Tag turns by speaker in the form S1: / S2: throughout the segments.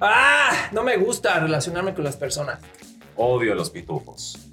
S1: Ah, no me gusta relacionarme con las personas.
S2: Odio los pitufos.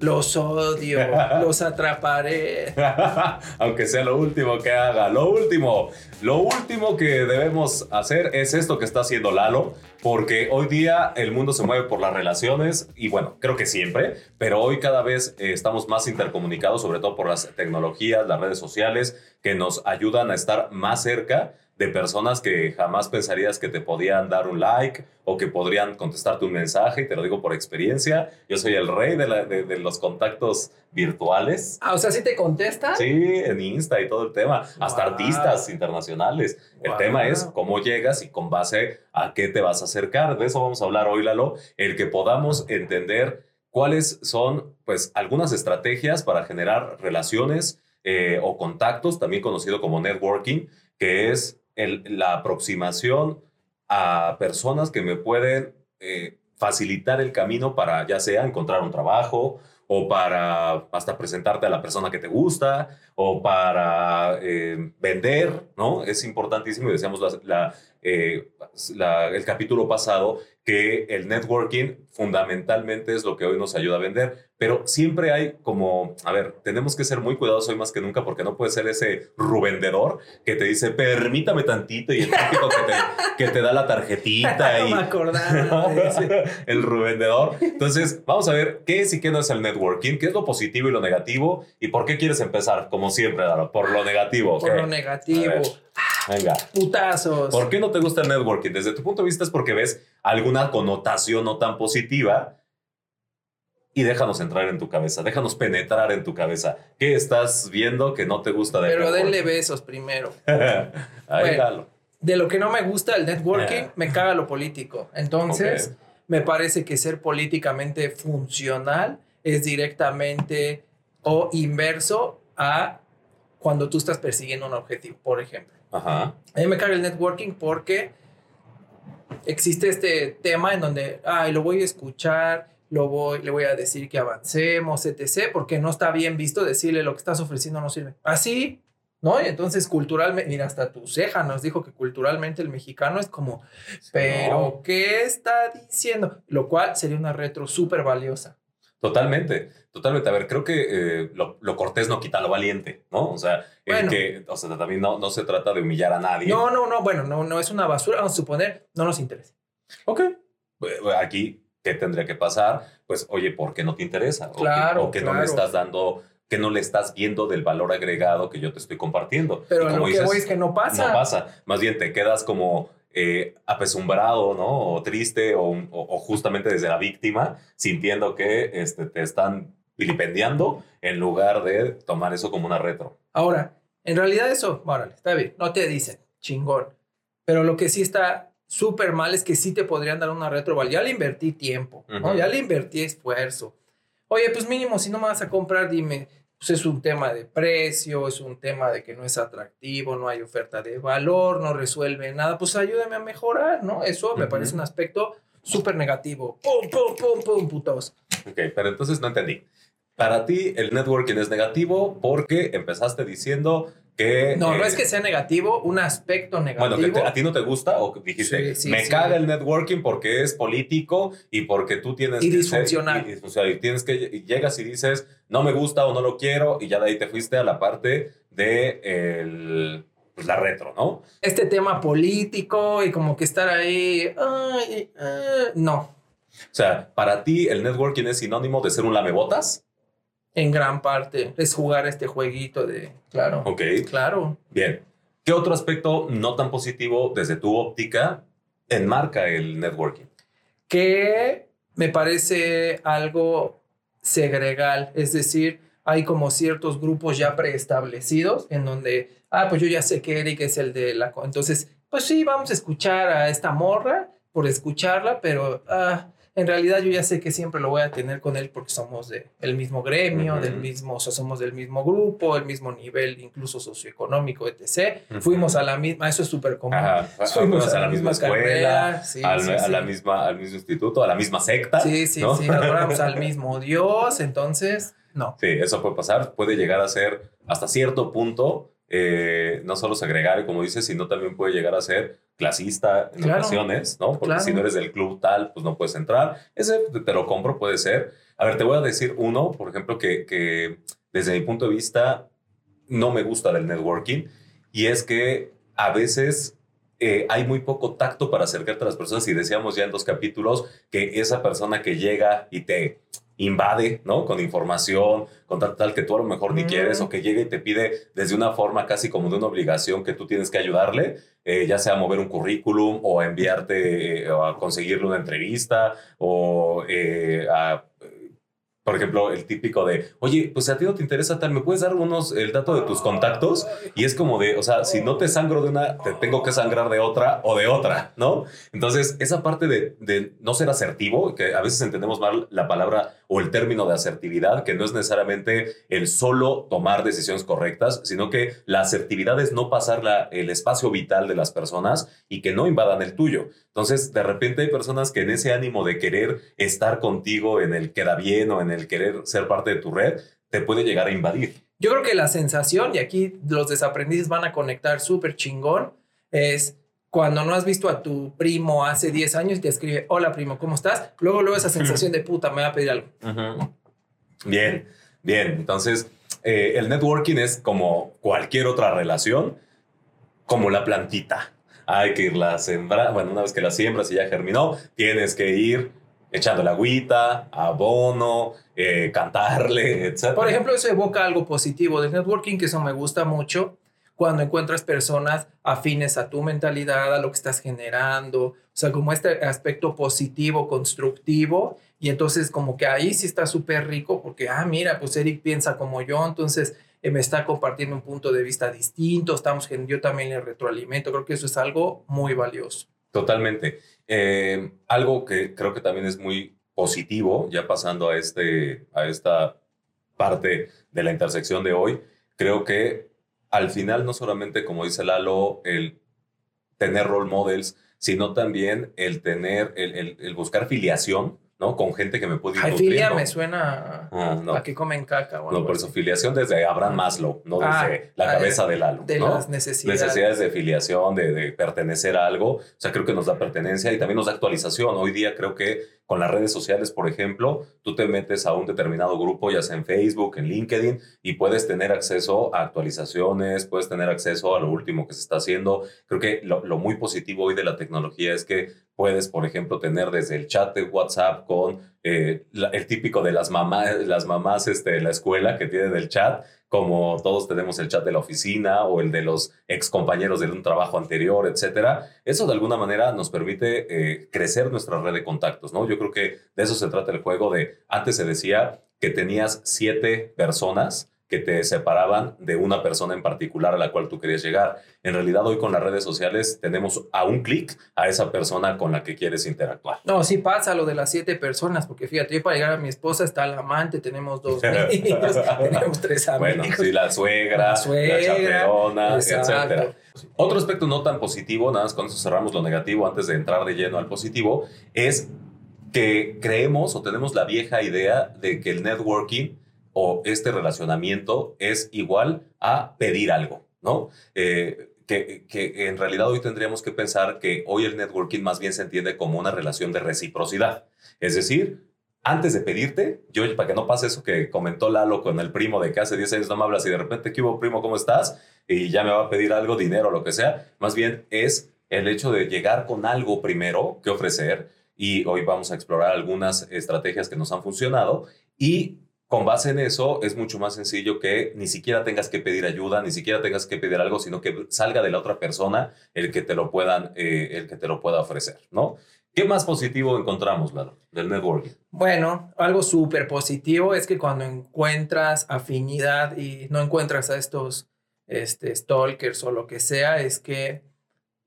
S1: Los odio, los atraparé.
S2: Aunque sea lo último que haga. Lo último, lo último que debemos hacer es esto que está haciendo Lalo, porque hoy día el mundo se mueve por las relaciones y bueno, creo que siempre, pero hoy cada vez eh, estamos más intercomunicados, sobre todo por las tecnologías, las redes sociales, que nos ayudan a estar más cerca de personas que jamás pensarías que te podían dar un like o que podrían contestarte un mensaje, te lo digo por experiencia. Yo soy el rey de, de, los contactos virtuales.
S1: Ah, o sea, ¿sí te contestan?
S2: Sí, en Insta y todo el tema, hasta artistas internacionales. El tema es cómo llegas y con base a qué te vas a acercar. De eso vamos a hablar hoy, Lalo, el que podamos entender cuáles son, pues, algunas estrategias para generar relaciones eh, o contactos, también conocido como networking, que es la aproximación a personas que me pueden eh, facilitar el camino para ya sea encontrar un trabajo o para hasta presentarte a la persona que te gusta o para eh, vender, ¿no? Es importantísimo y decíamos eh, el capítulo pasado que el networking fundamentalmente es lo que hoy nos ayuda a vender, pero siempre hay como, a ver, tenemos que ser muy cuidadosos hoy más que nunca porque no puede ser ese rubendedor que te dice, permítame tantito y el típico que te, que te da la tarjetita. y,
S1: me acordaba
S2: el rubendedor. Entonces, vamos a ver qué es y qué no es el networking, qué es lo positivo y lo negativo y por qué quieres empezar, como siempre, por lo negativo.
S1: Por lo negativo.
S2: Venga.
S1: Putazos.
S2: ¿Por qué no te gusta el networking? Desde tu punto de vista es porque ves alguna connotación no tan positiva y déjanos entrar en tu cabeza, déjanos penetrar en tu cabeza. ¿Qué estás viendo que no te gusta
S1: de Pero denle besos primero.
S2: Ahí
S1: de lo que no me gusta el networking, eh. me caga lo político. Entonces, me parece que ser políticamente funcional es directamente o inverso a cuando tú estás persiguiendo un objetivo, por ejemplo.
S2: Ajá.
S1: A mí me caga el networking porque existe este tema en donde, ay, lo voy a escuchar, lo voy, le voy a decir que avancemos, etc., porque no está bien visto decirle lo que estás ofreciendo no sirve. Así, ¿no? Y entonces culturalmente, mira, hasta tu ceja nos dijo que culturalmente el mexicano es como, pero ¿qué está diciendo? Lo cual sería una retro súper valiosa.
S2: Totalmente, totalmente. A ver, creo que eh, lo, cortés no quita lo valiente, ¿no? O sea, que, o sea, también no, no se trata de humillar a nadie.
S1: No, no, no, bueno, no, no es una basura, vamos a suponer, no nos interesa.
S2: Ok. Aquí, ¿qué tendría que pasar? Pues, oye, ¿por qué no te interesa?
S1: Claro.
S2: O que, no le estás dando que no le estás viendo del valor agregado que yo te estoy compartiendo.
S1: Pero como lo que voy es que no pasa.
S2: No pasa. Más bien te quedas como eh, apesumbrado, ¿no? O triste, o, justamente desde la víctima, sintiendo que este, te están vilipendiando en lugar de tomar eso como una retro.
S1: Ahora, en realidad eso, órale, está bien, no te dicen, chingón. Pero lo que sí está súper mal es que sí te podrían dar una retro, ya le invertí tiempo, ¿no? Ya le invertí esfuerzo. Oye, pues mínimo, si no me vas a comprar, dime, pues es un tema de precio, es un tema de que no es atractivo, no hay oferta de valor, no resuelve nada, pues ayúdame a mejorar, ¿no? Eso me parece un aspecto súper negativo. ¡Pum, pum, pum, pum, putos!
S2: Ok, pero entonces no entendí. Para ti el networking es negativo porque empezaste diciendo que...
S1: No, no es que sea negativo, un aspecto negativo.
S2: Bueno, que a ti no te gusta o dijiste, me caga el networking porque es político y porque tú tienes
S1: y disfuncional.
S2: y, tienes que, llegas y dices, no me gusta o no lo quiero y ya de ahí te fuiste a la parte de el, pues, la retro, ¿no?
S1: Este tema político y como que estar ahí, ay, no.
S2: O sea, para ti el networking es sinónimo de ser un lamebotas
S1: en gran parte es jugar este jueguito de, claro.
S2: Ok.
S1: Claro.
S2: Bien. ¿Qué otro aspecto no tan positivo desde tu óptica enmarca el networking?
S1: Que me parece algo segregal, es decir, hay como ciertos grupos ya preestablecidos en donde, ah, pues yo ya sé que Eric es el de la... Entonces, pues sí, vamos a escuchar a esta morra por escucharla, pero ah, en realidad yo ya sé que siempre lo voy a tener con él porque somos del mismo gremio, del mismo, o sea, somos del mismo grupo, el mismo nivel incluso socioeconómico, etc. Fuimos a la misma, eso es súper común.
S2: Fuimos a, la, misma, escuela, a la misma, al mismo instituto, a la misma secta.
S1: Sí, sí, sí, adoramos al mismo Dios, entonces, no.
S2: Sí, eso puede pasar, puede llegar a ser hasta cierto punto eh, no solo segregar, como dices, sino también puede llegar a ser clasista en ocasiones, ¿no? Porque si no eres del club tal, pues no puedes entrar. Ese te lo compro, puede ser. A ver, te voy a decir uno, por ejemplo, que, que desde mi punto de vista no me gusta del networking, y es que a veces eh, hay muy poco tacto para acercarte a las personas y decíamos ya en dos capítulos que esa persona que llega y te invade, ¿no? Con información, con tal, tal que tú a lo mejor ni quieres, o que llegue y te pide desde una forma casi como de una obligación que tú tienes que ayudarle, eh, ya sea a mover un currículum o a enviarte eh, o a conseguirle una entrevista o a por ejemplo, el típico de, oye, pues a ti no te interesa tal, ¿me puedes dar unos, el dato de tus contactos? Y es como de, o sea, si no te sangro de una, te tengo que sangrar de otra o de otra, ¿no? Entonces, esa parte de, no ser asertivo, que a veces entendemos mal la palabra o el término de asertividad, que no es necesariamente el solo tomar decisiones correctas, sino que la asertividad es no pasar el espacio vital de las personas y que no invadan el tuyo. Entonces, de repente hay personas que en ese ánimo de querer estar contigo en el queda bien o en el querer ser parte de tu red, te puede llegar a invadir.
S1: Yo creo que la sensación, y aquí los desaprendices van a conectar súper chingón, es cuando no has visto a tu primo hace 10 años y te escribe, hola primo, ¿cómo estás? Luego, luego esa sensación de puta, me va a pedir algo.
S2: Bien, bien. Entonces, eh, el networking es como cualquier otra relación, como la plantita. Hay que irla a sembrar. Bueno, una vez que la siembras y ya germinó, tienes que ir echando la agüita, abono, eh, cantarle, etc.
S1: Por ejemplo, eso evoca algo positivo del networking, que eso me gusta mucho cuando encuentras personas afines a tu mentalidad, a lo que estás generando, o sea, como este aspecto positivo, constructivo, y entonces como que ahí sí está súper rico porque, ah, mira, pues Eric piensa como yo, entonces me está compartiendo un punto de vista distinto, estamos, yo también le retroalimento, creo que eso es algo muy valioso.
S2: Totalmente. Eh, algo que creo que también es muy positivo, ya pasando a, este, a esta parte de la intersección de hoy, creo que al final no solamente, como dice Lalo, el tener role models, sino también el tener, el, el buscar filiación ¿no? Con gente que me puede
S1: Ay, filia me suena ah, a que comen caca.
S2: no, por eso filiación desde Abraham Maslow, no ah, desde la cabeza del Lalo.
S1: De las necesidades.
S2: Necesidades de filiación, de, de, pertenecer a algo. O sea, creo que nos da pertenencia y también nos da actualización. Hoy día creo que con las redes sociales, por ejemplo, tú te metes a un determinado grupo, ya sea en Facebook, en LinkedIn, y puedes tener acceso a actualizaciones, puedes tener acceso a lo último que se está haciendo. Creo que lo, muy positivo hoy de la tecnología es que puedes, por ejemplo, tener desde el chat de WhatsApp con eh, el típico de las mamás, las mamás este, de la escuela que tienen el chat, como todos tenemos el chat de la oficina o el de los ex compañeros de un trabajo anterior, etcétera. Eso de alguna manera nos permite eh, crecer nuestra red de contactos, ¿no? Yo creo que de eso se trata el juego de, antes se decía que tenías siete personas que te separaban de una persona en particular a la cual tú querías llegar. En realidad hoy con las redes sociales tenemos a un clic a esa persona con la que quieres interactuar.
S1: No, sí pasa lo de las siete personas, porque fíjate, yo para llegar a mi esposa está el amante, tenemos dos niños, tenemos tres amigos. Bueno,
S2: sí, la suegra, la, suegra, la etc. Otro aspecto no tan positivo, nada más con eso cerramos lo negativo antes de entrar de lleno al positivo, es que creemos o tenemos la vieja idea de que el networking o este relacionamiento es igual a pedir algo, ¿no? Eh, que, que, en realidad hoy tendríamos que pensar que hoy el networking más bien se entiende como una relación de reciprocidad. Es decir, antes de pedirte, yo, para que no pase eso que comentó Lalo con el primo de que hace 10 años no me hablas y de repente, ¿qué hubo, primo? ¿Cómo estás? Y ya me va a pedir algo, dinero, lo que sea. Más bien es el hecho de llegar con algo primero que ofrecer y hoy vamos a explorar algunas estrategias que nos han funcionado y con base en eso es mucho más sencillo que ni siquiera tengas que pedir ayuda, ni siquiera tengas que pedir algo, sino que salga de la otra persona el que te lo puedan, eh, el que te lo pueda ofrecer, ¿no? ¿Qué más positivo encontramos, Lalo, del networking?
S1: Bueno, algo súper positivo es que cuando encuentras afinidad y no encuentras a estos este, stalkers o lo que sea, es que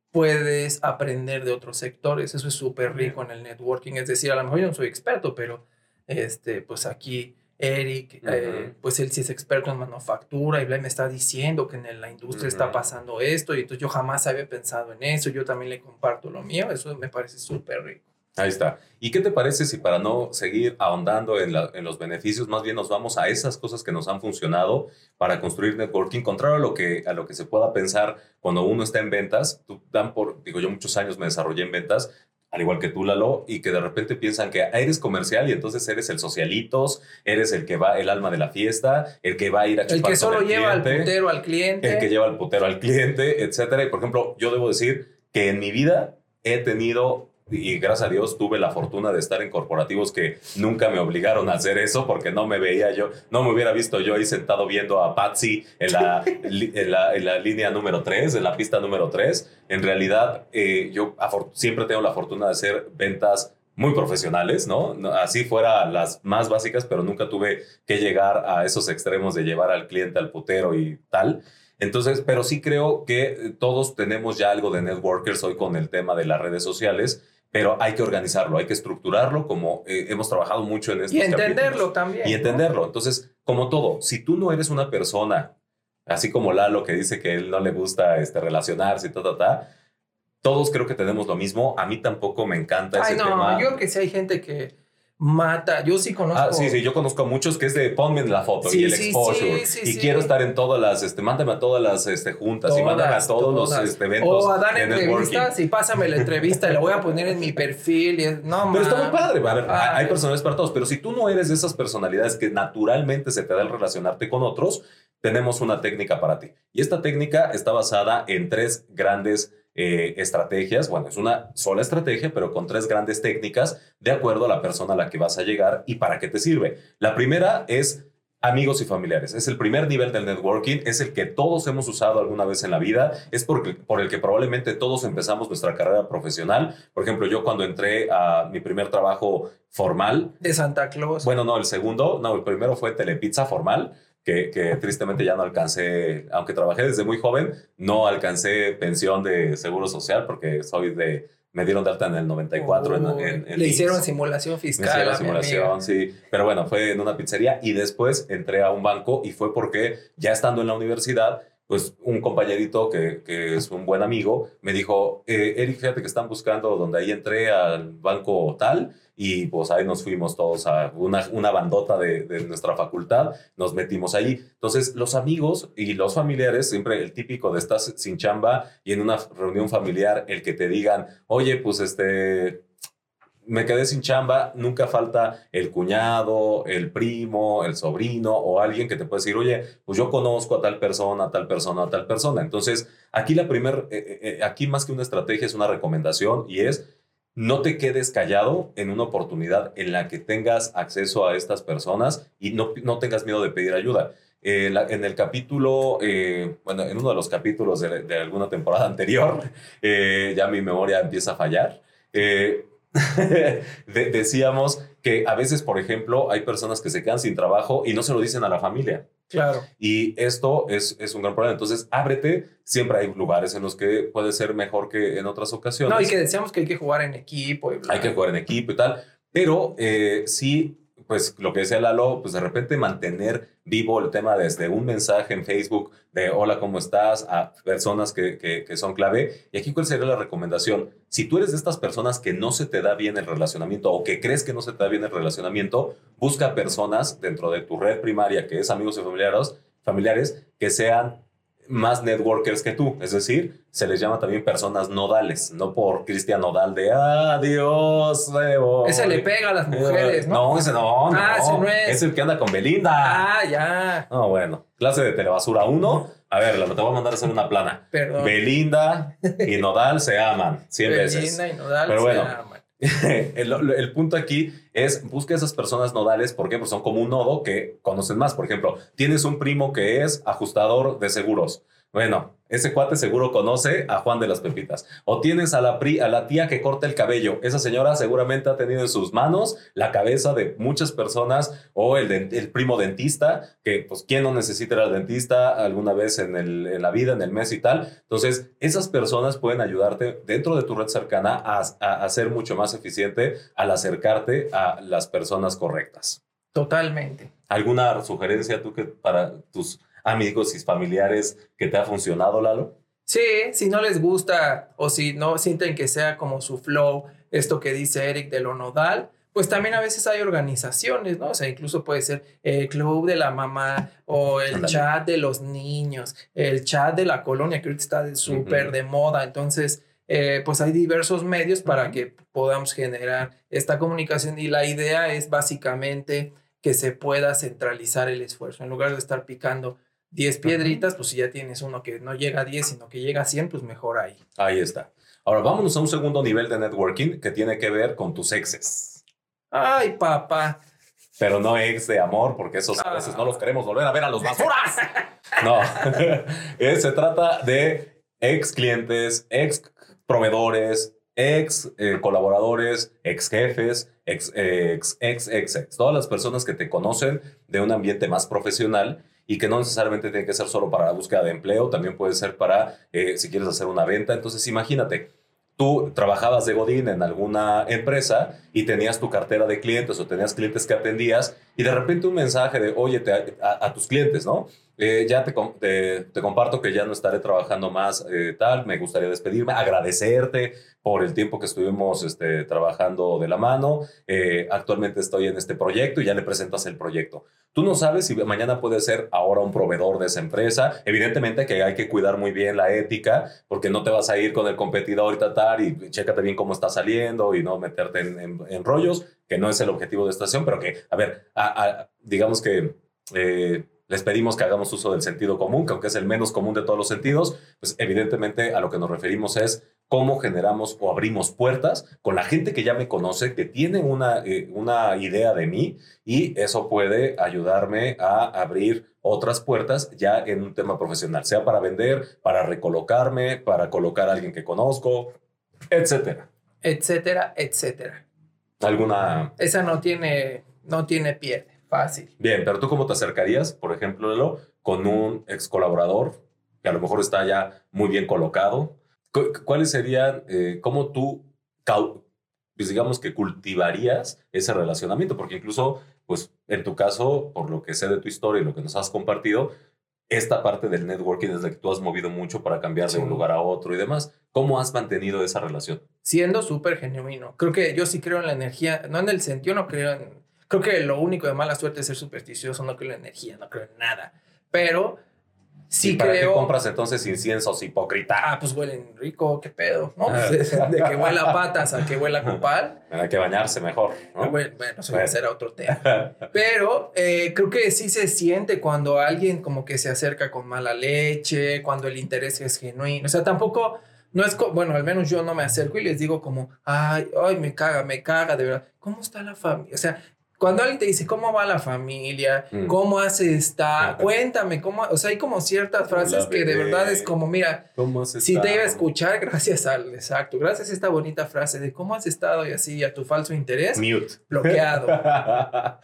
S1: puedes aprender de otros sectores. Eso es súper rico en el networking. Es decir, a lo mejor yo no soy experto, pero este, pues aquí Eric, eh, pues él sí es experto en manufactura y me está diciendo que en la industria está pasando esto y entonces yo jamás había pensado en eso, yo también le comparto lo mío, eso me parece súper rico.
S2: Ahí está. ¿Y qué te parece si para no seguir ahondando en, los beneficios, más bien nos vamos a esas cosas que nos han funcionado para construir networking, contrario a lo que, a lo que se pueda pensar cuando uno está en ventas? Tú dan por, digo, yo muchos años me desarrollé en ventas, al igual que tú, Lalo, y que de repente piensan que eres comercial y entonces eres el socialitos, eres el que va, el alma de la fiesta, el que va a ir a
S1: chupar El que solo lleva al putero al cliente.
S2: El que lleva al putero al cliente, etcétera. Y por ejemplo, yo debo decir que en mi vida he tenido y gracias a Dios tuve la fortuna de estar en corporativos que nunca me obligaron a hacer eso porque no me veía yo, no me hubiera visto yo ahí sentado viendo a Patsy en la, en la, línea número 3, en la pista número 3. En realidad, eh, yo siempre tengo la fortuna de hacer ventas muy profesionales, ¿no? Así fuera las más básicas, pero nunca tuve que llegar a esos extremos de llevar al cliente al putero y tal. Entonces, pero sí creo que todos tenemos ya algo de networkers hoy con el tema de las redes sociales pero hay que organizarlo, hay que estructurarlo como eh, hemos trabajado mucho en esto.
S1: Y entenderlo también.
S2: Y entenderlo. Entonces, como todo, si tú no eres una persona, así como Lalo que dice que él no le gusta este, relacionarse y ta, ta, todos creo que tenemos lo mismo. A mí tampoco me encanta
S1: Ay,
S2: ese
S1: no,
S2: tema.
S1: Yo creo que sí hay gente que mata. Yo sí conozco. Ah,
S2: sí, sí, yo conozco a muchos que es de ponme en la foto y el exposure. y quiero estar en todas las, este, mándame a todas las este, juntas y mándame a todos los este, eventos.
S1: O a dar entrevistas y pásame la entrevista y la voy a poner en mi perfil. Y no,
S2: pero está muy padre. A ver, hay personalidades para todos, pero si tú no eres de esas personalidades que naturalmente se te da el relacionarte con otros, tenemos una técnica para ti. Y esta técnica está basada en tres grandes eh, estrategias. Bueno, es una sola estrategia, pero con tres grandes técnicas de acuerdo a la persona a la que vas a llegar y para qué te sirve. La primera es amigos y familiares. Es el primer nivel del networking, es el que todos hemos usado alguna vez en la vida, es por, por el que probablemente todos empezamos nuestra carrera profesional. Por ejemplo, yo cuando entré a mi primer trabajo formal.
S1: De Santa Claus.
S2: Bueno, no, el segundo, no, el primero fue Telepizza formal que, tristemente ya no alcancé, aunque trabajé desde muy joven, no alcancé pensión de seguro social porque soy de, me dieron de alta en el 94. en,
S1: le hicieron simulación fiscal.
S2: Me hicieron simulación, sí. Pero bueno, fue en una pizzería y después entré a un banco y fue porque ya estando en la universidad, pues un compañerito que, es un buen amigo me dijo, eh, Eric, fíjate que están buscando donde ahí entré al banco tal y pues ahí nos fuimos todos a una, una bandota de, de, nuestra facultad, nos metimos ahí. Entonces, los amigos y los familiares, siempre el típico de estás sin chamba y en una reunión familiar, el que te digan, oye, pues este, me quedé sin chamba, nunca falta el cuñado, el primo, el sobrino o alguien que te puede decir, oye, pues yo conozco a tal persona, a tal persona, a tal persona. Entonces, aquí la primer, eh, eh, eh, aquí más que una estrategia es una recomendación y es no te quedes callado en una oportunidad en la que tengas acceso a estas personas y no, no tengas miedo de pedir ayuda. Eh, en el capítulo, eh, bueno, en uno de los capítulos de, alguna temporada anterior, ya mi memoria empieza a fallar, decíamos que a veces, por ejemplo, hay personas que se quedan sin trabajo y no se lo dicen a la familia.
S1: Claro.
S2: Y esto es, es, un gran problema. Entonces, ábrete. Siempre hay lugares en los que puede ser mejor que en otras ocasiones.
S1: No, y que decíamos que hay que jugar en equipo.
S2: hay que jugar en equipo y tal. Pero eh, sí pues lo que decía Lalo, pues de repente mantener vivo el tema desde un mensaje en Facebook de hola, ¿cómo estás? a personas que, que, son clave. Y aquí cuál sería la recomendación. Si tú eres de estas personas que no se te da bien el relacionamiento o que crees que no se te da bien el relacionamiento, busca personas dentro de tu red primaria, que es amigos y familiares, familiares que sean más networkers que tú, es decir, se les llama también personas nodales, no por Cristian Nodal de adiós,
S1: Ese le pega a las mujeres, ¿no?
S2: No, ese no, no. Ah, ese no es. Es el que anda con Belinda.
S1: Ah, ya.
S2: No, bueno. Clase de telebasura 1. A ver, te voy a mandar a hacer una plana.
S1: Perdón.
S2: Belinda y Nodal se aman 100 veces.
S1: Belinda y Nodal Pero bueno, se aman.
S2: el, punto aquí es busca esas personas nodales, ¿por? Porque son como un nodo que conocen más. Por ejemplo, tienes un primo que es ajustador de seguros. Bueno, ese cuate seguro conoce a Juan de las Pepitas. O tienes a la, pri, a la tía que corta el cabello. Esa señora seguramente ha tenido en sus manos la cabeza de muchas personas o el, el primo dentista, que pues quién no necesita ir al dentista alguna vez en, el, en, la vida, en el mes y tal. Entonces, esas personas pueden ayudarte dentro de tu red cercana a, a, a ser mucho más eficiente al acercarte a las personas correctas.
S1: Totalmente.
S2: ¿Alguna sugerencia tú que para tus amigos y familiares que te ha funcionado, Lalo?
S1: Sí, si no les gusta o si no sienten que sea como su flow esto que dice Eric de lo nodal, pues también a veces hay organizaciones, ¿no? O sea, incluso puede ser el club de la mamá o el chat de los niños, el chat de la colonia, que ahorita está súper de moda. Entonces, eh, pues hay diversos medios para que podamos generar esta comunicación y la idea es básicamente que se pueda centralizar el esfuerzo. En lugar de estar picando 10 piedritas, pues si ya tienes uno que no llega a 10, sino que llega a 100, pues mejor ahí.
S2: Ahí está. Ahora vámonos a un segundo nivel de networking que tiene que ver con tus exes.
S1: Ay, papá.
S2: Pero no ex de amor, porque esos a veces no los queremos volver a ver a los basuras. No, eh, se trata de ex clientes, ex proveedores, ex eh, colaboradores, ex jefes, ex, ex, ex, ex, ex, todas las personas que te conocen de un ambiente más profesional y que no necesariamente tiene que ser solo para la búsqueda de empleo, también puede ser para eh, si quieres hacer una venta. Entonces, imagínate, tú trabajabas de Godín en alguna empresa y tenías tu cartera de clientes o tenías clientes que atendías y de repente un mensaje de, oye, a, tus clientes, ¿no? Eh, ya te, te, comparto que ya no estaré trabajando más eh, tal, me gustaría despedirme, agradecerte por el tiempo que estuvimos este, trabajando de la mano, eh, actualmente estoy en este proyecto y ya le presentas el proyecto. Tú no sabes si mañana puede ser ahora un proveedor de esa empresa, evidentemente que hay que cuidar muy bien la ética, porque no te vas a ir con el competidor y tratar y chécate bien cómo está saliendo y no meterte en, rollos, que no es el objetivo de esta estación, pero que, a ver, digamos que les pedimos que hagamos uso del sentido común, que aunque es el menos común de todos los sentidos, pues evidentemente a lo que nos referimos es cómo generamos o abrimos puertas con la gente que ya me conoce, que tiene una, eh, una idea de mí y eso puede ayudarme a abrir otras puertas ya en un tema profesional, sea para vender, para recolocarme, para colocar a alguien que conozco, etcétera.
S1: Etcétera, etcétera.
S2: ¿Alguna?
S1: Esa no tiene, no tiene pie Fácil.
S2: Bien, pero tú cómo te acercarías, por ejemplo, con un ex colaborador que a lo mejor está ya muy bien colocado? ¿Cuáles serían, eh, cómo tú, pues digamos que cultivarías ese relacionamiento? Porque incluso, pues en tu caso, por lo que sé de tu historia y lo que nos has compartido, esta parte del networking es la que tú has movido mucho para cambiar de un lugar a otro y demás. ¿Cómo has mantenido esa relación?
S1: Siendo súper genuino. Creo que yo sí creo en la energía, no en el sentido, no creo en Creo que lo único de mala suerte es ser supersticioso, no creo en energía, no creo en nada. Pero sí ¿Y para qué
S2: compras entonces inciensos hipócrita?
S1: Ah, pues huelen rico, qué pedo, ¿no? Ah. de que huela a patas a que huela a copal.
S2: Hay que bañarse mejor, ¿no?
S1: Bueno, eso va a ser otro tema. Pero eh, creo que sí se siente cuando alguien como que se acerca con mala leche, cuando el interés es genuino. O sea, tampoco no es, bueno, al menos yo no me acerco y les digo como, ay, ay, me caga, me caga, de verdad. ¿Cómo está la familia? O sea, cuando alguien te dice, ¿cómo va la familia? Mm. ¿Cómo hace esta? Cuéntame, ¿cómo? O sea, hay como ciertas frases que de verdad es como, mira, si te iba a escuchar, gracias al, exacto, gracias a esta bonita frase de cómo has estado y así, a tu falso interés.
S2: Mute.
S1: Bloqueado.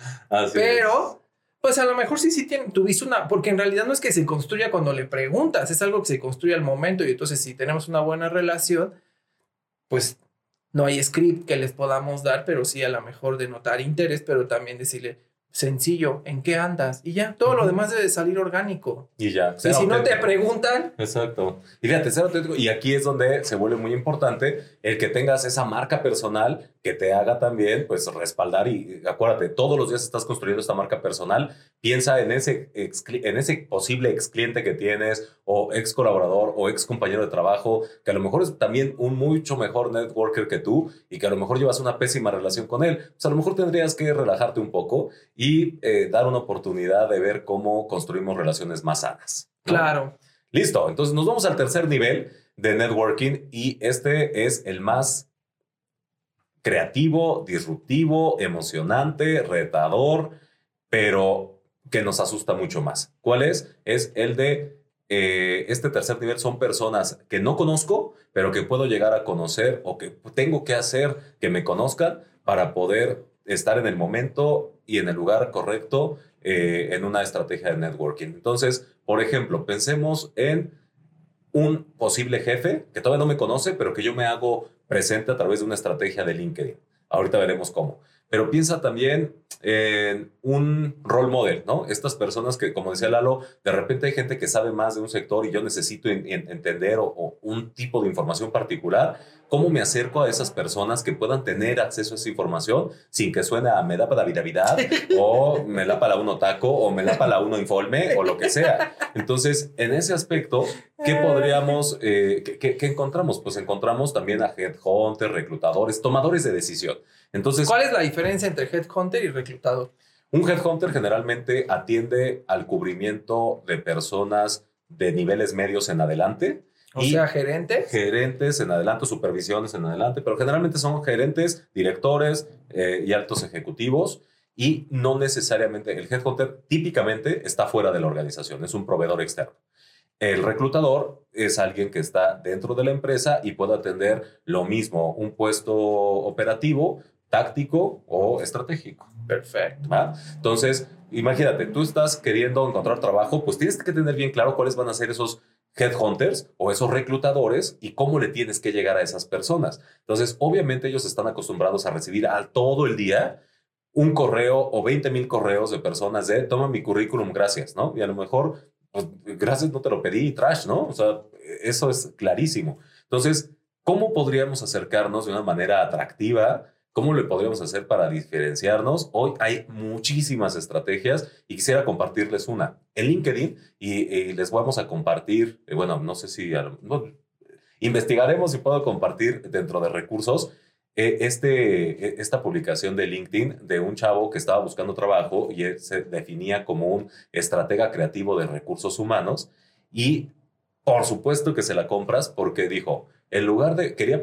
S1: Pero, pues a lo mejor sí, sí tuviste una, porque en realidad no es que se construya cuando le preguntas, es algo que se construye al momento y entonces si tenemos una buena relación, pues no hay script que les podamos dar, pero sí a lo mejor denotar interés, pero también decirle, sencillo, ¿en qué andas? Y ya, todo lo demás debe salir orgánico.
S2: Y ya.
S1: Y si no te preguntan.
S2: Exacto. Y fíjate, ser auténtico. Y aquí es donde se vuelve muy importante el que tengas esa marca personal que te haga también, pues, respaldar. Y acuérdate, todos los días estás construyendo esta marca personal. Piensa en ese, en ese posible ex cliente que tienes, o ex colaborador, o ex compañero de trabajo, que a lo mejor es también un mucho mejor networker que tú, y que a lo mejor llevas una pésima relación con él. Pues a lo mejor tendrías que relajarte un poco y eh, dar una oportunidad de ver cómo construimos relaciones más sanas.
S1: Claro.
S2: Listo, entonces nos vamos al tercer nivel de networking y este es el más creativo, disruptivo, emocionante, retador, pero que nos asusta mucho más. ¿Cuál es? Es el de eh, este tercer nivel son personas que no conozco, pero que puedo llegar a conocer o que tengo que hacer que me conozcan para poder estar en el momento y en el lugar correcto eh, en una estrategia de networking. Entonces, por ejemplo, pensemos en un posible jefe que todavía no me conoce, pero que yo me hago presente a través de una estrategia de LinkedIn. Ahorita veremos cómo. Pero piensa también en un role model, ¿no? Estas personas que, como decía Lalo, de repente hay gente que sabe más de un sector y yo necesito entender o, un tipo de información particular. ¿Cómo me acerco a esas personas que puedan tener acceso a esa información sin que suene a me da para Navidad o me da para uno taco o me da para uno informe o lo que sea? Entonces, en ese aspecto, ¿qué podríamos, eh, qué, qué encontramos? Pues encontramos también a headhunters, reclutadores, tomadores de decisión. Entonces,
S1: ¿cuál es la diferencia entre headhunter y reclutador?
S2: Un headhunter generalmente atiende al cubrimiento de personas de niveles medios en adelante.
S1: O sea, gerentes.
S2: Gerentes en adelante, supervisiones en adelante, pero generalmente son gerentes, directores eh, y altos ejecutivos. Y no necesariamente, el headhunter típicamente está fuera de la organización, es un proveedor externo. El reclutador es alguien que está dentro de la empresa y puede atender lo mismo, un puesto operativo, táctico o estratégico.
S1: Perfecto.
S2: Entonces, imagínate, tú estás queriendo encontrar trabajo, pues tienes que tener bien claro cuáles van a ser esos headhunters o esos reclutadores y cómo le tienes que llegar a esas personas. Entonces, obviamente ellos están acostumbrados a recibir a todo el día un correo o 20 mil correos de personas de toma mi currículum, gracias, ¿no? Y a lo mejor, pues, gracias, no te lo pedí, trash, ¿no? O sea, eso es clarísimo. Entonces, ¿cómo podríamos acercarnos de una manera atractiva? ¿Cómo le podríamos hacer para diferenciarnos? Hoy hay muchísimas estrategias y quisiera compartirles una. En LinkedIn, y, les vamos a compartir, eh, bueno, no sé si investigaremos si puedo compartir dentro de recursos eh, este, e, esta publicación de LinkedIn de un chavo que estaba buscando trabajo y se definía como un estratega creativo de recursos humanos y por supuesto que se la compras porque dijo, en lugar de, quería,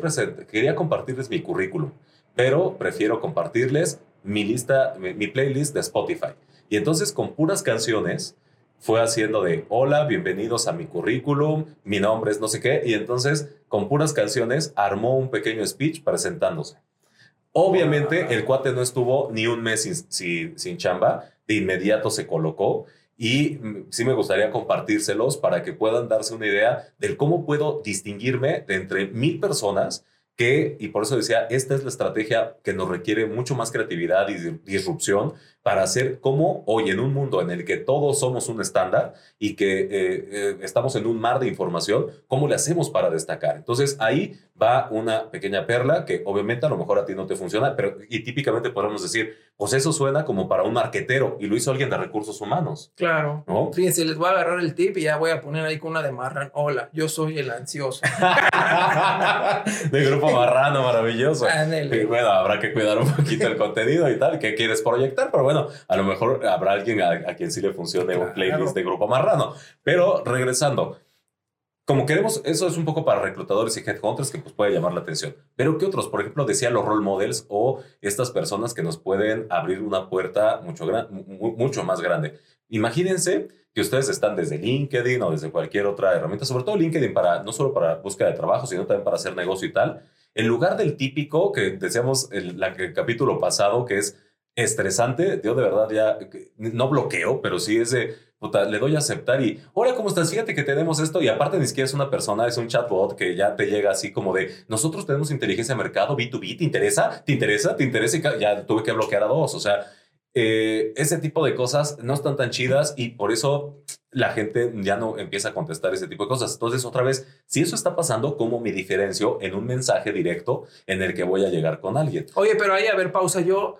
S2: quería compartirles mi currículum pero prefiero compartirles mi lista, mi, playlist de Spotify. Y entonces con puras canciones fue haciendo de, hola, bienvenidos a mi currículum, mi nombre es no sé qué, y entonces con puras canciones armó un pequeño speech presentándose. Obviamente el cuate no estuvo ni un mes sin, sin, chamba, de inmediato se colocó y mm, sí me gustaría compartírselos para que puedan darse una idea del cómo puedo distinguirme de entre mil personas que, y por eso decía, esta es la estrategia que nos requiere mucho más creatividad y disrupción para hacer como hoy en un mundo en el que todos somos un estándar y que eh, eh, estamos en un mar de información, ¿cómo le hacemos para destacar? Entonces ahí va una pequeña perla que obviamente a lo mejor a ti no te funciona, pero y típicamente podemos decir, pues eso suena como para un marquetero y lo hizo alguien de recursos humanos.
S1: Claro. ¿no? Fíjense, les voy a agarrar el tip y ya voy a poner ahí con una de marran. Hola, yo soy el ansioso.
S2: de grupo marrano, maravilloso. Y bueno, habrá que cuidar un poquito el contenido y tal, que quieres proyectar, pero bueno a lo mejor habrá alguien a, quien sí le funcione un playlist de grupo marrano. Pero regresando, como queremos, eso es un poco para reclutadores y headhunters que pues puede llamar la atención. Pero ¿qué otros? Por ejemplo, decía los role models o estas personas que nos pueden abrir una puerta mucho, mucho más grande. Imagínense que ustedes están desde LinkedIn o desde cualquier otra herramienta, sobre todo LinkedIn para no solo para búsqueda de trabajo, sino también para hacer negocio y tal. En lugar del típico que decíamos en el capítulo pasado, que es estresante. Yo de verdad ya no bloqueo, pero sí es de, puta, le doy a aceptar y, hola, ¿cómo estás? Fíjate que tenemos esto y aparte ni siquiera es una persona, es un chatbot que ya te llega así como de, nosotros tenemos inteligencia de mercado, B2B, ¿te interesa? ¿Te interesa? ¿Te interesa? Y ya tuve que bloquear a dos, o sea, eh, ese tipo de cosas no están tan chidas y por eso la gente ya no empieza a contestar ese tipo de cosas. Entonces, otra vez, si eso está pasando, ¿cómo me diferencio en un mensaje directo en el que voy a llegar con alguien?
S1: Oye, pero ahí, a ver, pausa, yo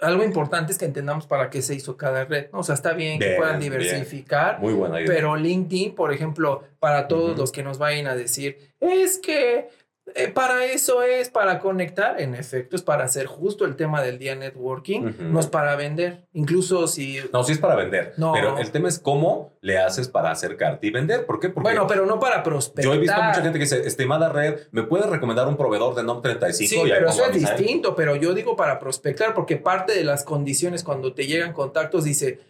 S1: algo importante es que entendamos para qué se hizo cada red, ¿no? O sea, está bien, que puedan diversificar.
S2: Muy buena idea.
S1: Pero LinkedIn, por ejemplo, para todos los que nos vayan a decir, es que eh, para eso es, para conectar, en efecto, es para hacer justo el tema del día networking, no es para vender, incluso si...
S2: No, sí es para vender, no. pero el tema es cómo le haces para acercarte y vender, ¿por qué?
S1: Porque bueno, pero no para prospectar.
S2: Yo he visto mucha gente que dice, estimada red, ¿me puedes recomendar un proveedor de NOM 35?
S1: Sí, pero eso es distinto, pero yo digo para prospectar, porque parte de las condiciones cuando te llegan contactos dice,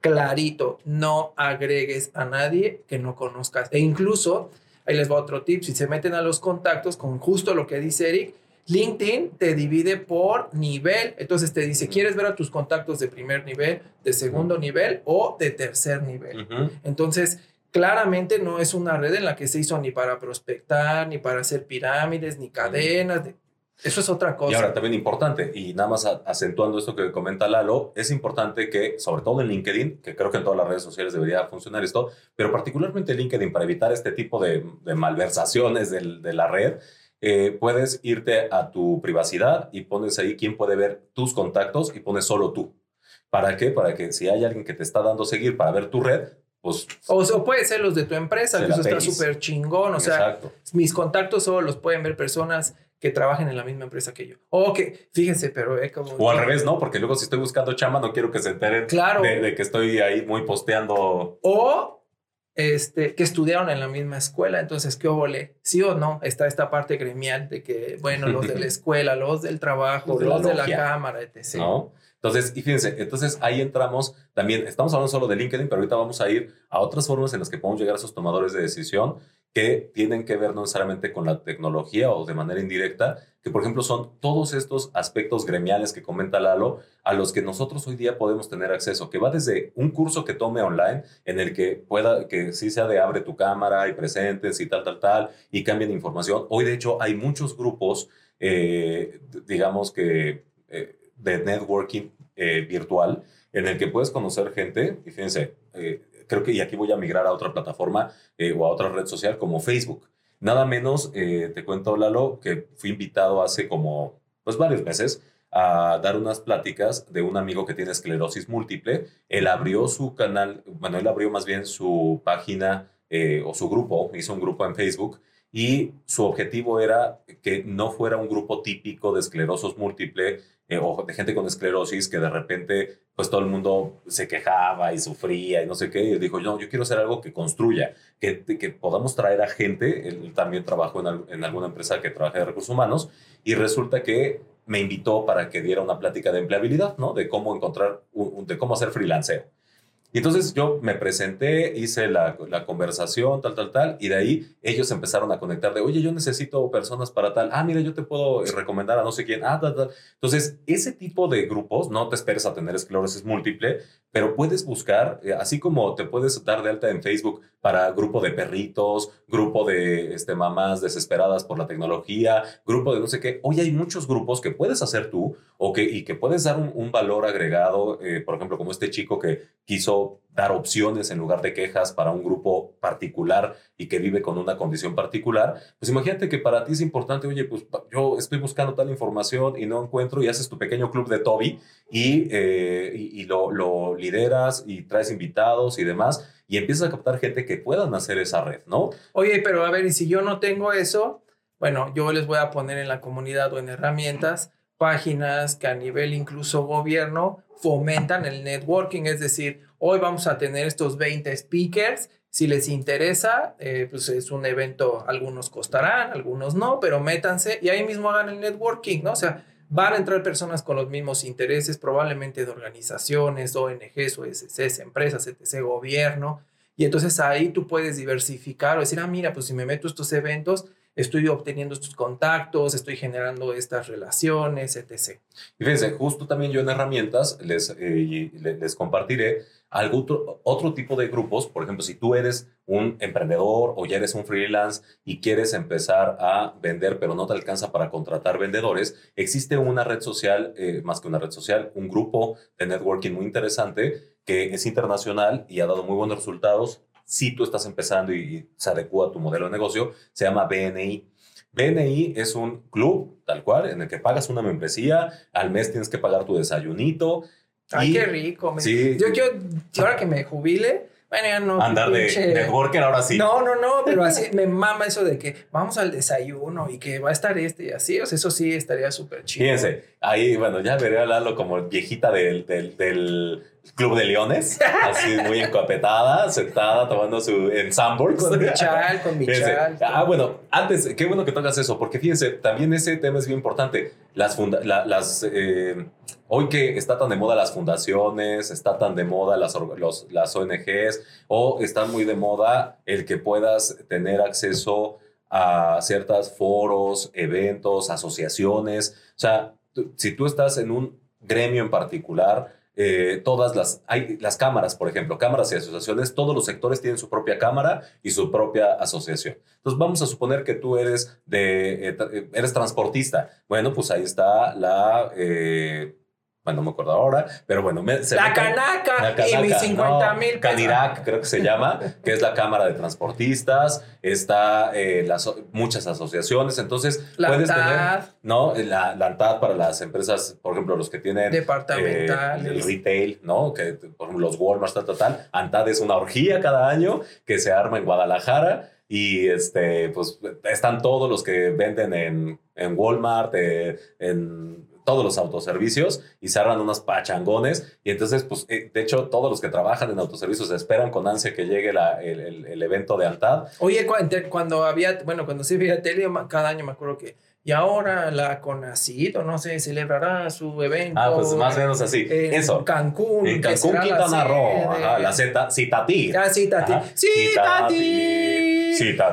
S1: clarito, no agregues a nadie que no conozcas. E incluso Ahí les va otro tip. Si se meten a los contactos con justo lo que dice Eric, LinkedIn te divide por nivel. Entonces te dice, ¿quieres ver a tus contactos de primer nivel, de segundo nivel o de tercer nivel? Entonces, claramente no es una red en la que se hizo ni para prospectar, ni para hacer pirámides, ni cadenas. Eso es otra cosa.
S2: Y ahora también importante, y nada más acentuando esto que comenta Lalo, es importante que, sobre todo en LinkedIn, que creo que en todas las redes sociales debería funcionar esto, pero particularmente en LinkedIn, para evitar este tipo de, malversaciones de, la red, eh, puedes irte a tu privacidad y pones ahí quién puede ver tus contactos y pones solo tú. ¿Para qué? Para que si hay alguien que te está dando seguir para ver tu red, pues...
S1: O, puede ser los de tu empresa, que eso está súper chingón. O sea, mis contactos solo los pueden ver personas que trabajen en la misma empresa que yo. O que, fíjense, pero es como...
S2: O al revés, ¿no? Porque luego si estoy buscando chamba no quiero que se enteren
S1: claro.
S2: de, que estoy ahí muy posteando.
S1: O este, que estudiaron en la misma escuela, entonces, ¿qué obole? ¿Sí o no? Está esta parte gremial de que, bueno, los de la escuela, los del trabajo, los de la, cámara, etc.
S2: ¿No? Entonces, y fíjense, entonces ahí entramos también, estamos hablando solo de LinkedIn, pero ahorita vamos a ir a otras formas en las que podemos llegar a esos tomadores de decisión que tienen que ver no necesariamente con la tecnología o de manera indirecta, que por ejemplo son todos estos aspectos gremiales que comenta Lalo, a los que nosotros hoy día podemos tener acceso, que va desde un curso que tome online en el que pueda, que sí sea de abre tu cámara y presentes y tal, tal, tal, y cambien información. Hoy de hecho hay muchos grupos, eh, digamos que eh, de networking eh, virtual, en el que puedes conocer gente, y fíjense, creo que y aquí voy a migrar a otra plataforma eh, o a otra red social como Facebook. Nada menos, eh, te cuento, Lalo, que fui invitado hace como, pues varios meses a dar unas pláticas de un amigo que tiene esclerosis múltiple. Él abrió su canal, bueno, él abrió más bien su página eh, o su grupo, hizo un grupo en Facebook y su objetivo era que no fuera un grupo típico de esclerosos múltiple o de gente con esclerosis que de repente pues todo el mundo se quejaba y sufría y no sé qué. Y dijo, no, yo quiero hacer algo que construya, que, que podamos traer a gente. Él también trabajó en, en alguna empresa que trabaja de recursos humanos y resulta que me invitó para que diera una plática de empleabilidad, ¿no? De cómo encontrar, de cómo hacer freelanceo. Y entonces yo me presenté, hice la, la, conversación, tal, tal, tal, y de ahí ellos empezaron a conectar de, oye, yo necesito personas para tal, ah, mira, yo te puedo recomendar a no sé quién, ah, tal, tal. Entonces, ese tipo de grupos, no te esperes a tener esclerosis múltiple, pero puedes buscar, eh, así como te puedes dar de alta en Facebook para grupo de perritos, grupo de este, mamás desesperadas por la tecnología, grupo de no sé qué. Hoy hay muchos grupos que puedes hacer tú o que, y que puedes dar un, valor agregado, eh, por ejemplo, como este chico que quiso dar opciones en lugar de quejas para un grupo particular y que vive con una condición particular, pues imagínate que para ti es importante, oye, pues yo estoy buscando tal información y no encuentro y haces tu pequeño club de Toby y, eh, y, lo, lo, y traes invitados y demás y empiezas a captar gente que puedan hacer esa red, ¿no?
S1: Oye, pero a ver, y si yo no tengo eso, bueno, yo les voy a poner en la comunidad o en herramientas páginas que a nivel incluso gobierno fomentan el networking, es decir, hoy vamos a tener estos 20 speakers, si les interesa, eh, pues es un evento, algunos costarán, algunos no, pero métanse y ahí mismo hagan el networking, ¿no? O sea, van a entrar personas con los mismos intereses, probablemente de organizaciones, ONGs, OSCs, empresas, etc., gobierno, y entonces ahí tú puedes diversificar o decir, ah, mira, pues si me meto a estos eventos, estoy obteniendo estos contactos, estoy generando estas relaciones, etc.
S2: Y fíjense, justo también yo en herramientas les, eh, les compartiré algún otro, tipo de grupos, por ejemplo, si tú eres un emprendedor o ya eres un freelance y quieres empezar a vender, pero no te alcanza para contratar vendedores, existe una red social, eh, más que una red social, un grupo de networking muy interesante que es internacional y ha dado muy buenos resultados si tú estás empezando y se adecua a tu modelo de negocio, se llama BNI. BNI es un club, tal cual, en el que pagas una membresía, al mes tienes que pagar tu desayunito.
S1: Ay, qué rico. Sí. Yo, yo, ahora que me jubile, bueno, ya no.
S2: Andar de networker ahora sí.
S1: No, no, no, pero así me mama eso de que vamos al desayuno y que va a estar este y así. O sea, eso sí estaría súper chido.
S2: Fíjense, ahí, bueno, ya veré a Lalo como viejita del, del, del Club de Leones, así muy encopetada, sentada, tomando su en
S1: Con mi chal, con mi chal.
S2: Ah, bueno, antes, qué bueno que tocas eso, porque fíjense, también ese tema es bien importante. Las, las eh, hoy que está tan de moda las fundaciones, está tan de moda las, los, las ONGs, o está muy de moda el que puedas tener acceso a ciertos foros, eventos, asociaciones. O sea, si tú estás en un gremio en particular, eh, todas las, hay las cámaras, por ejemplo, cámaras y asociaciones, todos los sectores tienen su propia cámara y su propia asociación. Entonces vamos a suponer que tú eres, de, eh, eres transportista. Bueno, pues ahí está la bueno, no me acuerdo ahora, pero bueno.
S1: Me, la, canaca, y mis 50 mil.
S2: Canirac, creo que se llama, que es la Cámara de Transportistas, está eh, las, muchas asociaciones, entonces
S1: la
S2: puedes
S1: tener,
S2: ¿no? La, la ANTAD para las empresas, por ejemplo, los que tienen... Eh, el retail, ¿no? Que, por ejemplo, los Walmart, tal, tal, tal. ANTAD es una orgía cada año que se arma en Guadalajara y este, pues están todos los que venden en, en Walmart, eh, en todos los autoservicios y se arman unos pachangones. Y entonces, pues, eh, de hecho, todos los que trabajan en autoservicios esperan con ansia que llegue la, el, el, evento de Antad.
S1: Oye, cuando había, bueno, cuando sí había tele, cada año me acuerdo que y ahora la CONACID, no sé, celebrará su evento.
S2: Ah, pues más o menos así.
S1: En
S2: Eso.
S1: Cancún.
S2: En Cancún, Quintana Roo. Ajá, la Z, Citatí.
S1: Ah,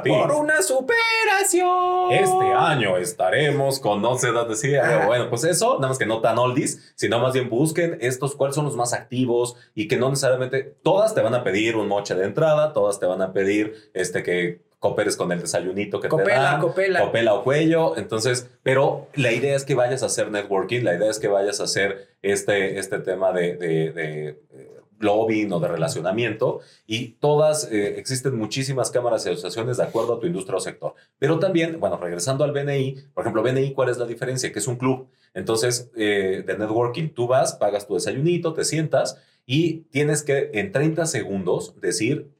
S1: Por una superación.
S2: Este año estaremos con, no sé dónde decía. Bueno, pues eso, nada más que no tan oldies, sino más bien busquen estos, cuáles son los más activos y que no necesariamente, todas te van a pedir un moche de entrada, todas te van a pedir este que cooperes con el desayunito que te dan.
S1: Copela,
S2: copela. o cuello. Entonces, pero la idea es que vayas a hacer networking, la idea es que vayas a hacer este, este tema de, de, de lobbying o de relacionamiento y todas, eh, existen muchísimas cámaras y asociaciones de acuerdo a tu industria o sector. Pero también, bueno, regresando al BNI, por ejemplo, BNI, ¿cuál es la diferencia? Que es un club. Entonces, eh, de networking, tú vas, pagas tu desayunito, te sientas y tienes que en 30 segundos decir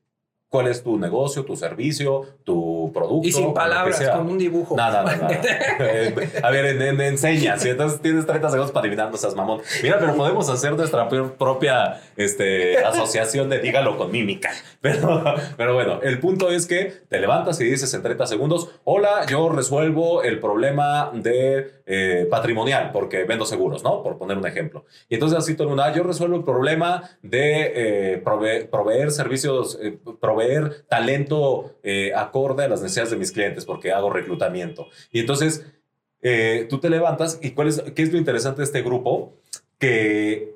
S2: cuál es tu negocio, tu servicio, tu producto.
S1: Y sin palabras, con un dibujo.
S2: Nada, nada, nada. a ver, en, enseñas. Y entonces tienes 30 segundos para adivinar, no seas mamón. Mira, pero podemos hacer nuestra propia este, asociación de dígalo con mímica. Pero, pero bueno, el punto es que te levantas y dices en 30 segundos, hola, yo resuelvo el problema de eh, patrimonial, porque vendo seguros, ¿no? Por poner un ejemplo. Y entonces así todo el mundo, ah, yo resuelvo el problema de eh, proveer, servicios, eh, proveer talento acorde a las necesidades de mis clientes, porque hago reclutamiento. Y entonces tú te levantas y ¿cuál es, ¿qué es lo interesante de este grupo? Que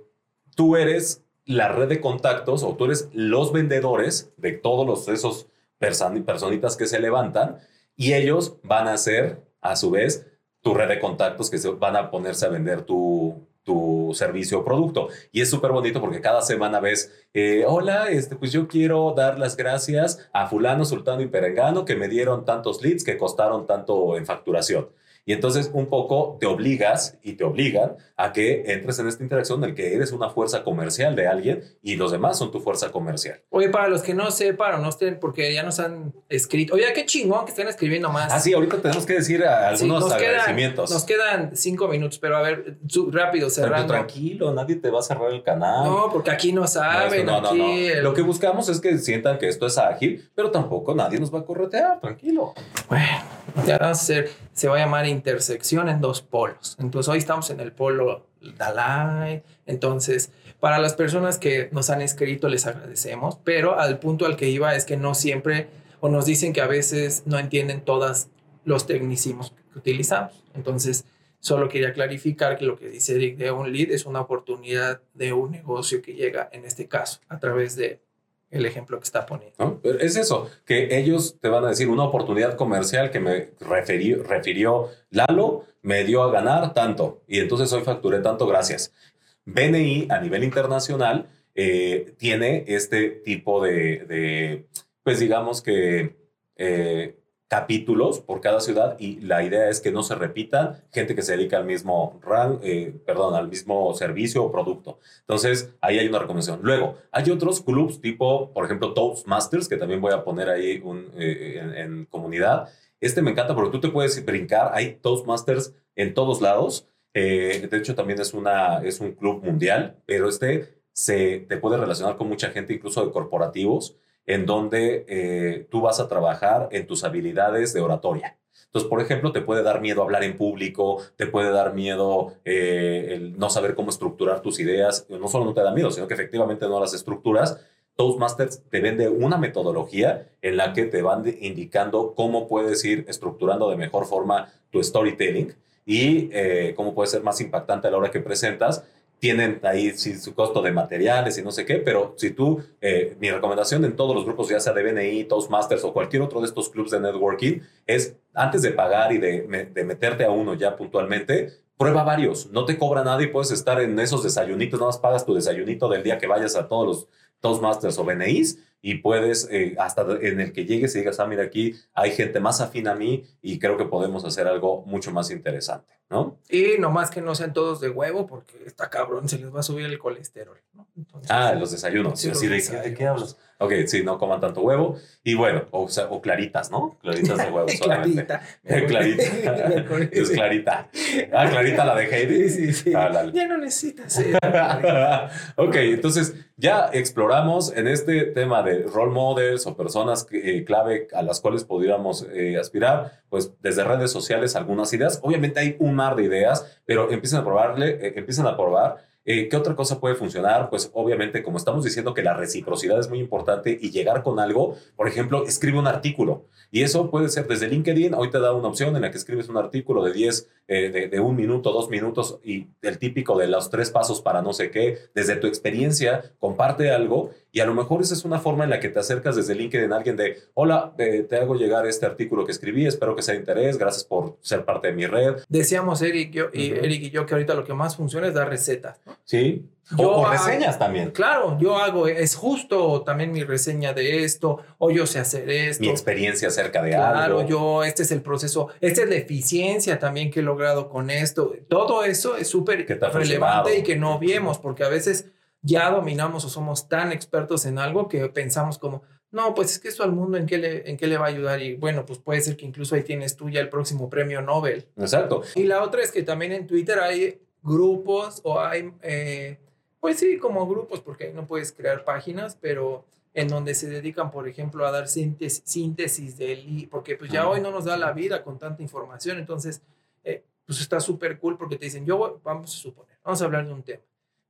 S2: tú eres la red de contactos o tú eres los vendedores de todos los, esos personitas que se levantan y ellos van a ser, a su vez, tu red de contactos que se van a ponerse a vender tu, tu servicio o producto. Y es súper bonito porque cada semana ves, eh, hola, este, pues yo quiero dar las gracias a fulano, sultano y perengano que me dieron tantos leads que costaron tanto en facturación. Y entonces un poco te obligas y te obligan a que entres en esta interacción en el que eres una fuerza comercial de alguien y los demás son tu fuerza comercial.
S1: Oye, para los que no sepan o no estén, porque ya nos han escrito, oye, qué chingón que estén escribiendo más.
S2: Ah, sí, ahorita tenemos que decir algunos agradecimientos.
S1: nos quedan cinco minutos, pero a ver, rápido, cerrando.
S2: tranquilo, nadie te va a cerrar el canal.
S1: No, porque aquí no saben. No, no, no,
S2: Lo que buscamos es que sientan que esto es ágil, pero tampoco nadie nos va a corretear, tranquilo.
S1: Bueno, ya va a ser, se va a llamar intersección en dos polos. Entonces hoy estamos en el polo Dalai. Entonces, para las personas que nos han escrito les agradecemos, pero al punto al que iba es que no siempre o nos dicen que a veces no entienden todos los tecnicismos que utilizamos. Entonces, solo quería clarificar que lo que dice Eric de un lead es una oportunidad de un negocio que llega en este caso a través de el ejemplo que está poniendo.
S2: Es eso, que ellos te van a decir una oportunidad comercial que me refirió, refirió Lalo, me dio a ganar tanto y entonces hoy facturé tanto, gracias. BNI a nivel internacional eh, tiene este tipo de, pues digamos que eh, capítulos por cada ciudad y la idea es que no se repitan gente que se dedica al mismo rang, eh, perdón, al mismo servicio o producto. Entonces, ahí hay una recomendación. Luego, hay otros clubs tipo, por ejemplo, Toastmasters, que también voy a poner ahí un, eh, en, comunidad. Este me encanta porque tú te puedes brincar, hay Toastmasters en todos lados. Eh, de hecho, también es, una, es un club mundial, pero este se te puede relacionar con mucha gente, incluso de corporativos en donde eh, tú vas a trabajar en tus habilidades de oratoria. Entonces, por ejemplo, te puede dar miedo hablar en público, te puede dar miedo eh, no saber cómo estructurar tus ideas. No solo no te da miedo, sino que efectivamente no las estructuras. Toastmasters te vende una metodología en la que te van indicando cómo puedes ir estructurando de mejor forma tu storytelling y eh, cómo puede ser más impactante a la hora que presentas tienen ahí sí, su costo de materiales y no sé qué, pero si tú, eh, mi recomendación en todos los grupos, ya sea de BNI, Toastmasters o cualquier otro de estos clubs de networking, es antes de pagar y de, de meterte a uno ya puntualmente, prueba varios, no te cobra nada y puedes estar en esos desayunitos, nada más pagas tu desayunito del día que vayas a todos los Toastmasters o BNIs y puedes, eh, hasta en el que llegues y digas, ah, mira, aquí hay gente más afín a mí y creo que podemos hacer algo mucho más interesante, ¿no?
S1: Y nomás que no sean todos de huevo porque está cabrón, se les va a subir el colesterol, ¿no?
S2: ah, los desayunos. Sí, sí, ¿de, qué hablas? Ok, sí, no coman tanto huevo. Y bueno, o, o claritas, ¿no? Claritas de huevo solamente. clarita. clarita. es clarita. Ah, clarita la de Heidi.
S1: Sí, sí, sí. Ah, ya no necesitas.
S2: ok, entonces ya exploramos en este tema de role models o personas eh, clave a las cuales pudiéramos eh, aspirar, pues desde redes sociales algunas ideas. Obviamente hay un mar de ideas, pero empiezan a probarle, eh, empiezan a probar eh, ¿Qué otra cosa puede funcionar? Pues obviamente, como estamos diciendo que la reciprocidad es muy importante y llegar con algo, por ejemplo, escribe un artículo. Y eso puede ser desde LinkedIn, hoy te da una opción en la que escribes un artículo de 10, eh, de, un minuto, dos minutos y el típico de los tres pasos para no sé qué, desde tu experiencia, comparte algo y a lo mejor esa es una forma en la que te acercas desde LinkedIn a alguien de, hola, eh, te hago llegar este artículo que escribí, espero que sea de interés, gracias por ser parte de mi red.
S1: Decíamos Eric, yo, y, Eric y yo que ahorita lo que más funciona es dar recetas.
S2: Sí, o, reseñas también.
S1: Claro, yo hago, es justo también mi reseña de esto, o yo sé hacer esto.
S2: Mi experiencia acerca de algo.
S1: Claro, yo, este es el proceso, esta es la eficiencia también que he logrado con esto. Todo eso es súper relevante y que no viemos, porque a veces ya dominamos o somos tan expertos en algo que pensamos como, no, pues es que eso al mundo en qué le, en qué le va a ayudar y bueno, pues puede ser que incluso ahí tienes tú ya el próximo premio Nobel.
S2: Exacto.
S1: Y la otra es que también en Twitter hay grupos o hay... Eh, pues sí, como grupos, porque ahí no puedes crear páginas, pero en donde se dedican, por ejemplo, a dar síntesis, síntesis del... Porque pues ya hoy no nos da la vida con tanta información, entonces, eh, pues está súper cool porque te dicen, yo, vamos a suponer, vamos a hablar de un tema,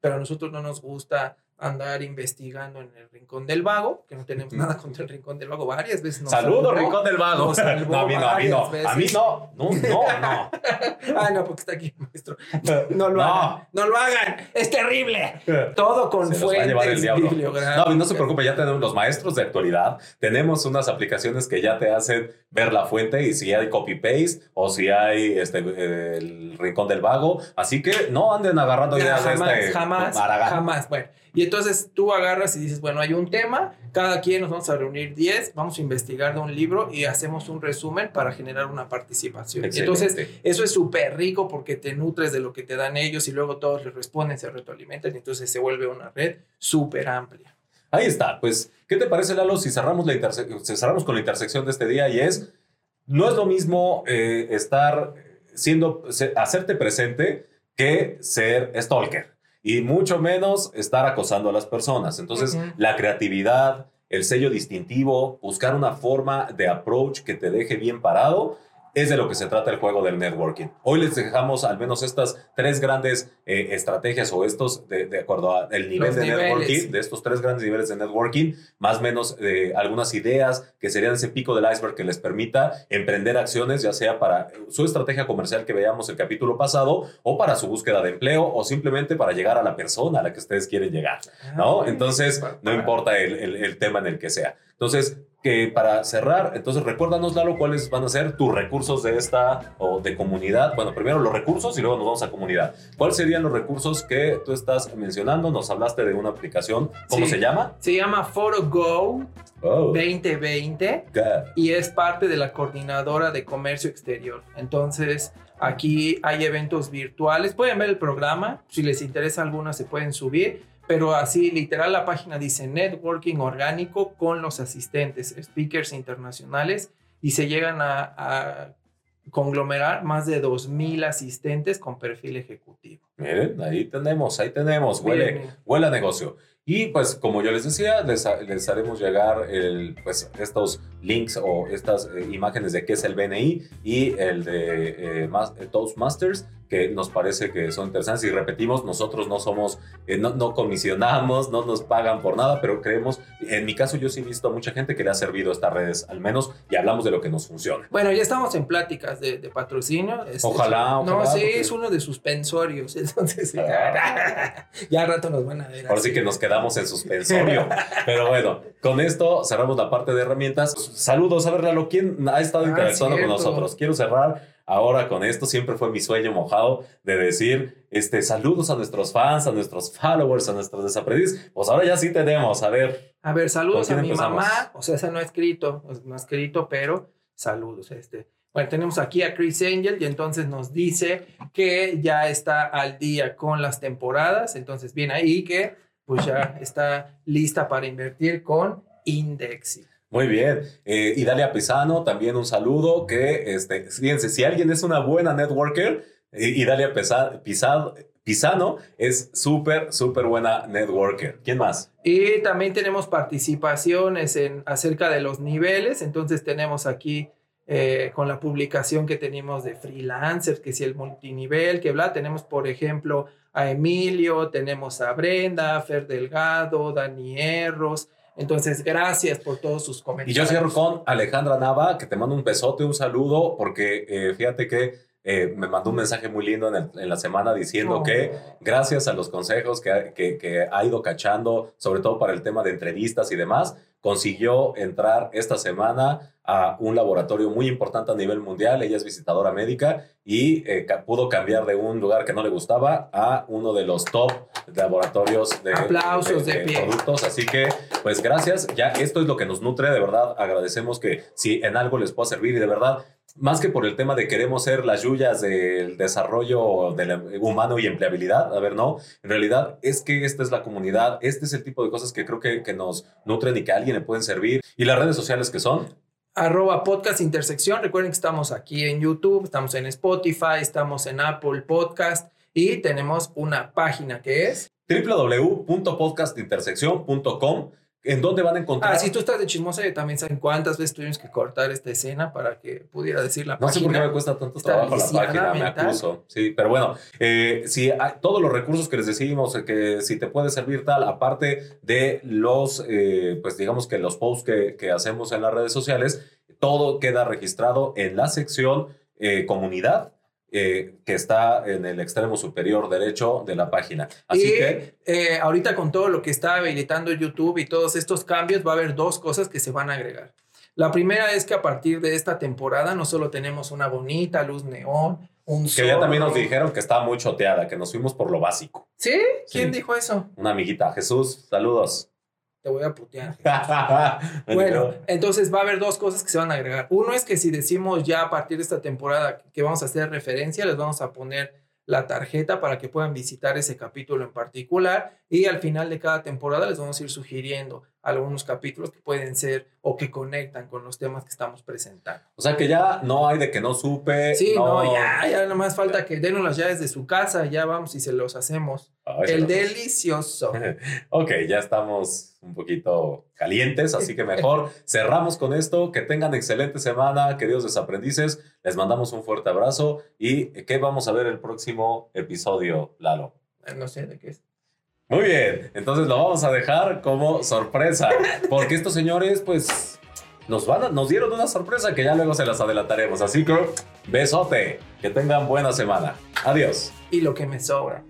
S1: pero a nosotros no nos gusta andar investigando en el Rincón del Vago, que no tenemos nada contra el Rincón del Vago, varias veces nos
S2: Saludos, Rincón del Vago. no, a mí no, a mí no. A mí no, no, no, no.
S1: ah, no, porque está aquí, maestro. No lo hagan, no lo hagan, es terrible. Todo con se fuentes
S2: No, no se preocupe, ya tenemos los maestros de actualidad, tenemos unas aplicaciones que ya te hacen ver la fuente y si hay copy-paste o si hay este, el Rincón del Vago, así que no anden agarrando ideas
S1: jamás,
S2: de este
S1: jamás, jamás, bueno. Y entonces tú agarras y dices, bueno, hay un tema, cada quien nos vamos a reunir 10, vamos a investigar de un libro y hacemos un resumen para generar una participación. Entonces, eso es súper rico porque te nutres de lo que te dan ellos y luego todos les responden, se retroalimentan y entonces se vuelve una red súper amplia.
S2: Ahí está, pues, ¿qué te parece, Lalo, si cerramos, la si cerramos con la intersección de este día y es, no es lo mismo eh, estar siendo, hacerte presente que ser stalker y mucho menos estar acosando a las personas. Entonces, la creatividad, el sello distintivo, buscar una forma de approach que te deje bien parado es de lo que se trata el juego del networking. Hoy les dejamos al menos estas tres grandes eh, estrategias o estos, de, acuerdo al nivel de networking, de estos tres grandes niveles de networking, más o menos eh, algunas ideas que serían ese pico del iceberg que les permita emprender acciones, ya sea para su estrategia comercial que veíamos el capítulo pasado, o para su búsqueda de empleo, o simplemente para llegar a la persona a la que ustedes quieren llegar, ¿no? Ah, Entonces, no importa el, el, el tema en el que sea. Entonces, que para cerrar, entonces recuérdanos, Lalo, cuáles van a ser tus recursos de esta o de comunidad. Bueno, primero los recursos y luego nos vamos a comunidad. ¿Cuáles serían los recursos que tú estás mencionando? Nos hablaste de una aplicación. ¿Cómo se llama?
S1: Se llama PhotoGo 2020 y es parte de la coordinadora de comercio exterior. Entonces, aquí hay eventos virtuales. Pueden ver el programa. Si les interesa alguna, se pueden subir pero así literal la página dice networking orgánico con los asistentes, speakers internacionales y se llegan a, conglomerar más de 2.000 asistentes con perfil ejecutivo.
S2: Miren, ahí tenemos, ahí tenemos, huele, huele a negocio. Y pues como yo les decía, les, les haremos llegar el, pues, estos links o estas eh, imágenes de qué es el BNI y el de eh, Toastmasters que nos parece que son interesantes y repetimos, nosotros no somos, eh, no, no, comisionamos, no nos pagan por nada, pero creemos, en mi caso yo sí he visto a mucha gente que le ha servido estas redes al menos y hablamos de lo que nos funciona.
S1: Bueno, ya estamos en pláticas de, patrocinio.
S2: Este, ojalá,
S1: ojalá, No, sí, es uno de suspensorios, entonces ya al rato nos van a ver.
S2: Ahora sí que nos quedamos en suspensorio, pero bueno, con esto cerramos la parte de herramientas. Saludos, a ver, Lalo, ¿quién ha estado ah, interactuando con nosotros? Quiero cerrar ahora con esto siempre fue mi sueño mojado de decir este, saludos a nuestros fans, a nuestros followers, a nuestros desaprendices. Pues ahora ya sí tenemos, a ver.
S1: A ver, saludos a mi mamá, o sea, esa no ha escrito, no ha escrito, pero saludos. Este. Bueno, tenemos aquí a Chris Angel y entonces nos dice que ya está al día con las temporadas, entonces viene ahí que pues ya está lista para invertir con Indexing.
S2: Muy bien. Eh, y Dalia Pisano, también un saludo. Que, este, fíjense, si alguien es una buena networker, y Dalia Pisano es súper, súper buena networker. ¿Quién más?
S1: Y también tenemos participaciones en, acerca de los niveles. Entonces tenemos aquí eh, con la publicación que tenemos de freelancers, que si el multinivel, que bla, tenemos por ejemplo a Emilio, tenemos a Brenda, Fer Delgado, Dani Erros, entonces, gracias por todos sus comentarios.
S2: Y yo cierro con Alejandra Nava, que te mando un besote, un saludo, porque eh, fíjate que eh, me mandó un mensaje muy lindo en, la semana diciendo que gracias a los consejos que, que, ha ido cachando, sobre todo para el tema de entrevistas y demás, consiguió entrar esta semana a un laboratorio muy importante a nivel mundial. Ella es visitadora médica y eh, pudo cambiar de un lugar que no le gustaba a uno de los top laboratorios de,
S1: Aplausos de,
S2: productos. Así que, pues gracias. Ya esto es lo que nos nutre. De verdad, agradecemos que si en algo les pueda servir y de verdad, más que por el tema de queremos ser las yuyas del desarrollo del humano y empleabilidad, a ver, no, en realidad es que esta es la comunidad, este es el tipo de cosas que creo que, que nos nutren y que a alguien le pueden servir. ¿Y las redes sociales que son?
S1: arroba podcast intersección. Recuerden que estamos aquí en YouTube, estamos en Spotify, estamos en Apple Podcast y tenemos una página que es
S2: www.podcastintersección.com en dónde van a encontrar.
S1: Ah, si tú estás de chismosa, también saben cuántas veces tuvimos que cortar esta escena para que pudiera decir la
S2: página. No sé por qué me cuesta tanto trabajo la página, me acuso. Sí, pero bueno, eh, si todos los recursos que les decimos, eh, que si te puede servir tal, aparte de los, eh, pues digamos que los posts que, que, hacemos en las redes sociales, todo queda registrado en la sección comunidad eh, que está en el extremo superior derecho de la página. Así que...
S1: Eh, ahorita con todo lo que está habilitando YouTube y todos estos cambios, va a haber dos cosas que se van a agregar. La primera es que a partir de esta temporada no solo tenemos una bonita luz neón, un
S2: Que ya también nos dijeron que estaba muy choteada, que nos fuimos por lo básico.
S1: ¿Sí? ¿Quién dijo eso?
S2: Una amiguita. Jesús, saludos
S1: te voy a putear. bueno, entonces va a haber dos cosas que se van a agregar. Uno es que si decimos ya a partir de esta temporada que vamos a hacer referencia, les vamos a poner la tarjeta para que puedan visitar ese capítulo en particular y al final de cada temporada les vamos a ir sugiriendo algunos capítulos que pueden ser o que conectan con los temas que estamos presentando.
S2: O sea que ya no hay de que no supe.
S1: Sí, no, ya, ya nada más falta que denos las llaves de su casa, ya vamos y se los hacemos. El delicioso.
S2: ok, ya estamos un poquito calientes, así que mejor cerramos con esto. Que tengan excelente semana, queridos desaprendices. Les mandamos un fuerte abrazo y ¿qué vamos a ver el próximo episodio, Lalo?
S1: No sé de qué es.
S2: Muy bien, entonces lo vamos a dejar como sorpresa, porque estos señores, pues, nos, van nos dieron una sorpresa que ya luego se las adelantaremos. Así que, besote, que tengan buena semana. Adiós.
S1: Y lo que me sobra.